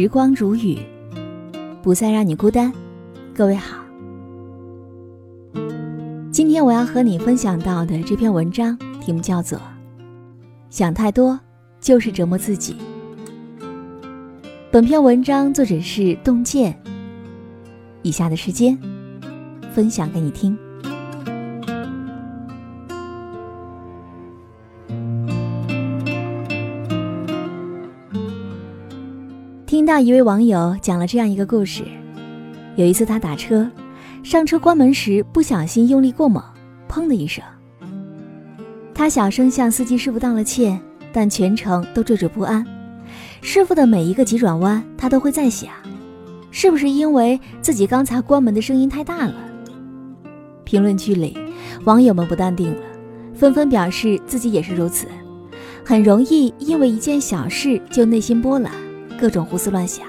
时光如雨，不再让你孤单。各位好，今天我要和你分享到的这篇文章题目叫做《想太多就是折磨自己》。本篇文章作者是洞见。以下的时间，分享给你听。听到一位网友讲了这样一个故事：有一次他打车，上车关门时不小心用力过猛，砰的一声。他小声向司机师傅道了歉，但全程都惴惴不安。师傅的每一个急转弯，他都会在想，是不是因为自己刚才关门的声音太大了？评论区里，网友们不淡定了，纷纷表示自己也是如此，很容易因为一件小事就内心波澜。各种胡思乱想。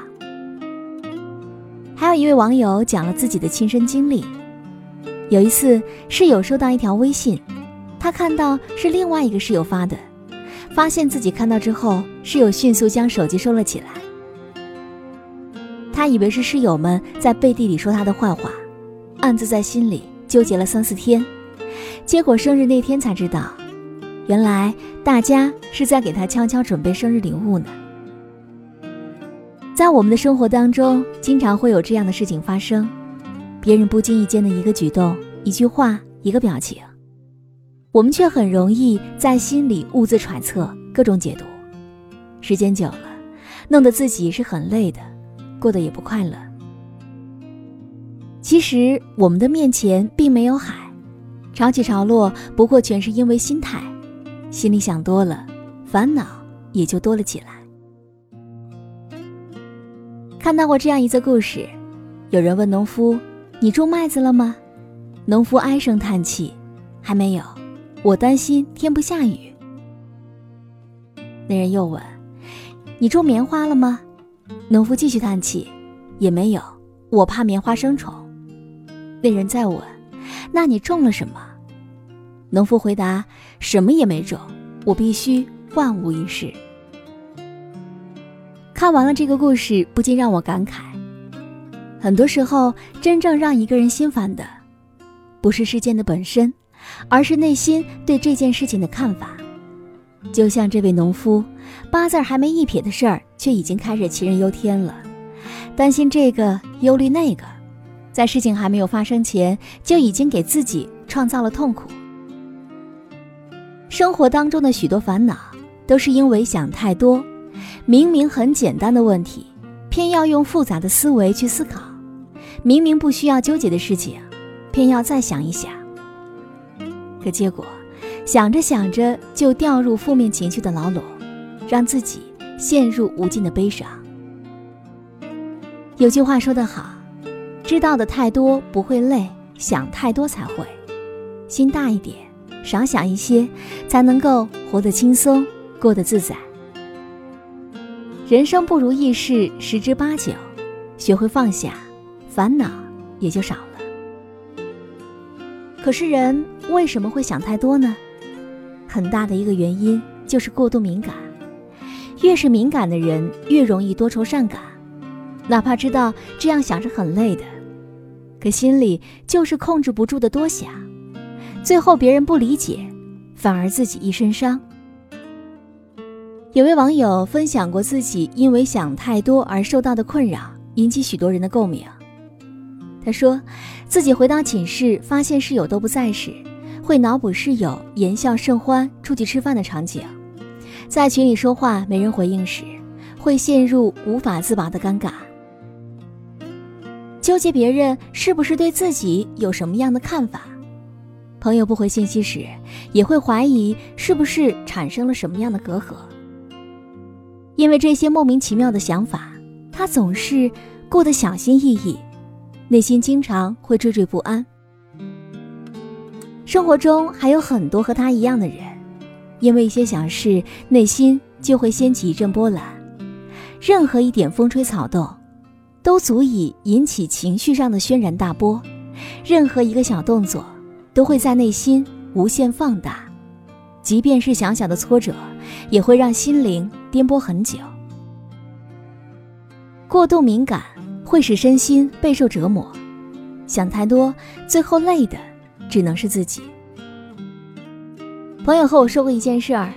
还有一位网友讲了自己的亲身经历：有一次，室友收到一条微信，他看到是另外一个室友发的，发现自己看到之后，室友迅速将手机收了起来。他以为是室友们在背地里说他的坏话，暗自在心里纠结了三四天。结果生日那天才知道，原来大家是在给他悄悄准备生日礼物呢。在我们的生活当中，经常会有这样的事情发生：别人不经意间的一个举动、一句话、一个表情，我们却很容易在心里兀自揣测、各种解读。时间久了，弄得自己是很累的，过得也不快乐。其实，我们的面前并没有海，潮起潮落，不过全是因为心态。心里想多了，烦恼也就多了起来。看到过这样一则故事，有人问农夫：“你种麦子了吗？”农夫唉声叹气：“还没有，我担心天不下雨。”那人又问：“你种棉花了吗？”农夫继续叹气：“也没有，我怕棉花生虫。”那人再问：“那你种了什么？”农夫回答：“什么也没种，我必须万无一失。”看完了这个故事，不禁让我感慨：很多时候，真正让一个人心烦的，不是事件的本身，而是内心对这件事情的看法。就像这位农夫，八字还没一撇的事儿，却已经开始杞人忧天了，担心这个，忧虑那个，在事情还没有发生前，就已经给自己创造了痛苦。生活当中的许多烦恼，都是因为想太多。明明很简单的问题，偏要用复杂的思维去思考；明明不需要纠结的事情，偏要再想一想。可结果，想着想着就掉入负面情绪的牢笼，让自己陷入无尽的悲伤。有句话说得好：“知道的太多不会累，想太多才会。”心大一点，少想一些，才能够活得轻松，过得自在。人生不如意事十之八九，学会放下，烦恼也就少了。可是人为什么会想太多呢？很大的一个原因就是过度敏感。越是敏感的人，越容易多愁善感。哪怕知道这样想是很累的，可心里就是控制不住的多想，最后别人不理解，反而自己一身伤。有位网友分享过自己因为想太多而受到的困扰，引起许多人的共鸣。他说，自己回到寝室发现室友都不在时，会脑补室友言笑甚欢出去吃饭的场景；在群里说话没人回应时，会陷入无法自拔的尴尬，纠结别人是不是对自己有什么样的看法；朋友不回信息时，也会怀疑是不是产生了什么样的隔阂。因为这些莫名其妙的想法，他总是过得小心翼翼，内心经常会惴惴不安。生活中还有很多和他一样的人，因为一些小事，内心就会掀起一阵波澜。任何一点风吹草动，都足以引起情绪上的轩然大波；任何一个小动作，都会在内心无限放大。即便是小小的挫折，也会让心灵颠簸很久。过度敏感会使身心备受折磨，想太多，最后累的只能是自己。朋友和我说过一件事儿，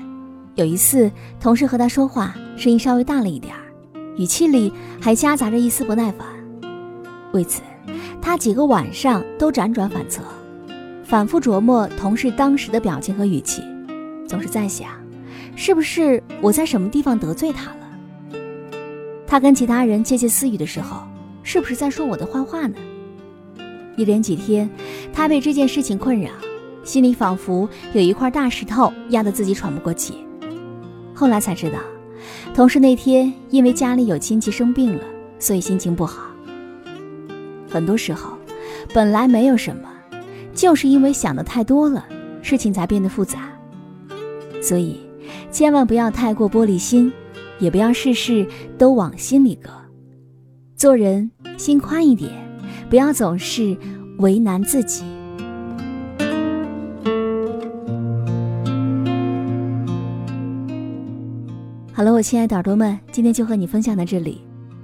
有一次同事和他说话，声音稍微大了一点儿，语气里还夹杂着一丝不耐烦。为此，他几个晚上都辗转反侧，反复琢磨同事当时的表情和语气，总是在想，是不是我在什么地方得罪他了？他跟其他人窃窃私语的时候，是不是在说我的坏话呢？一连几天，他被这件事情困扰，心里仿佛有一块大石头压得自己喘不过气。后来才知道，同事那天因为家里有亲戚生病了，所以心情不好。很多时候，本来没有什么，就是因为想的太多了，事情才变得复杂。所以，千万不要太过玻璃心，也不要事事都往心里搁。做人心宽一点，不要总是为难自己。好了，我亲爱的耳朵们，今天就和你分享到这里。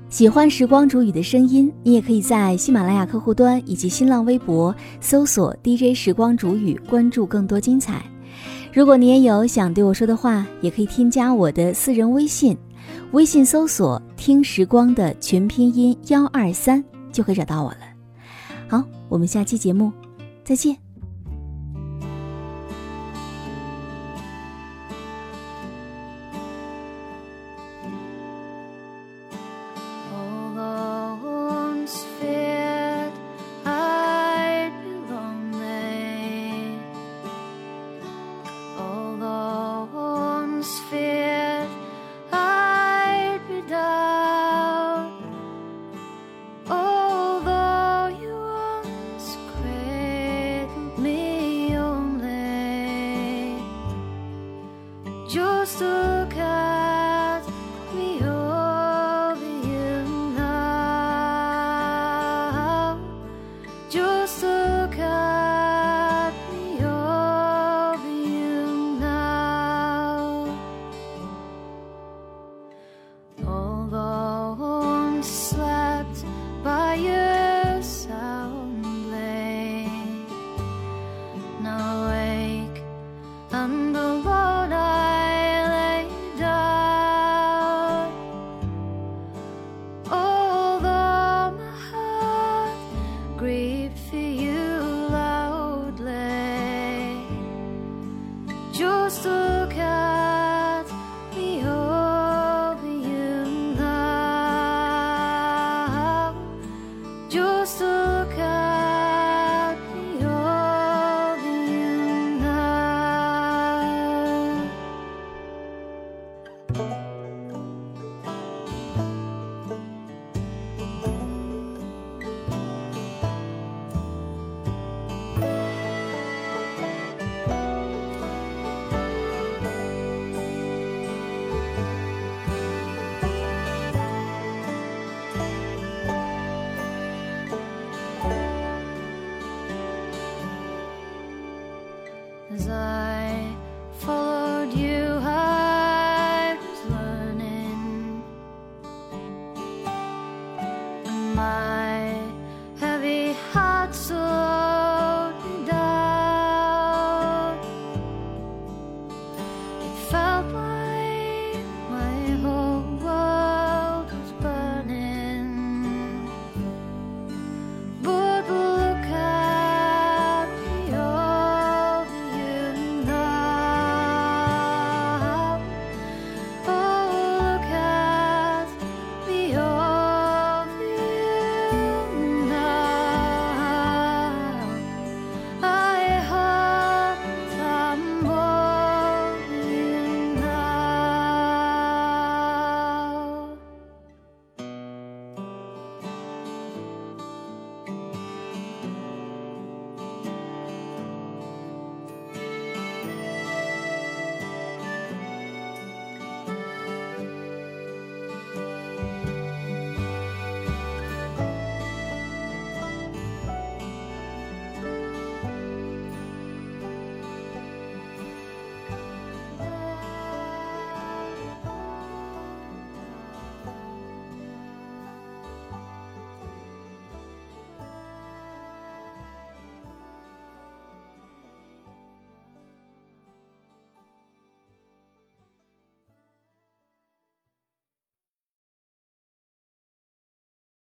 喜欢时光煮雨的声音，你也可以在喜马拉雅客户端以及新浪微博搜索 DJ 时光煮雨，关注更多精彩。如果你也有想对我说的话，也可以添加我的私人微信，微信搜索“听时光”的全拼音幺二三，就可以找到我了。好，我们下期节目再见。Suzuka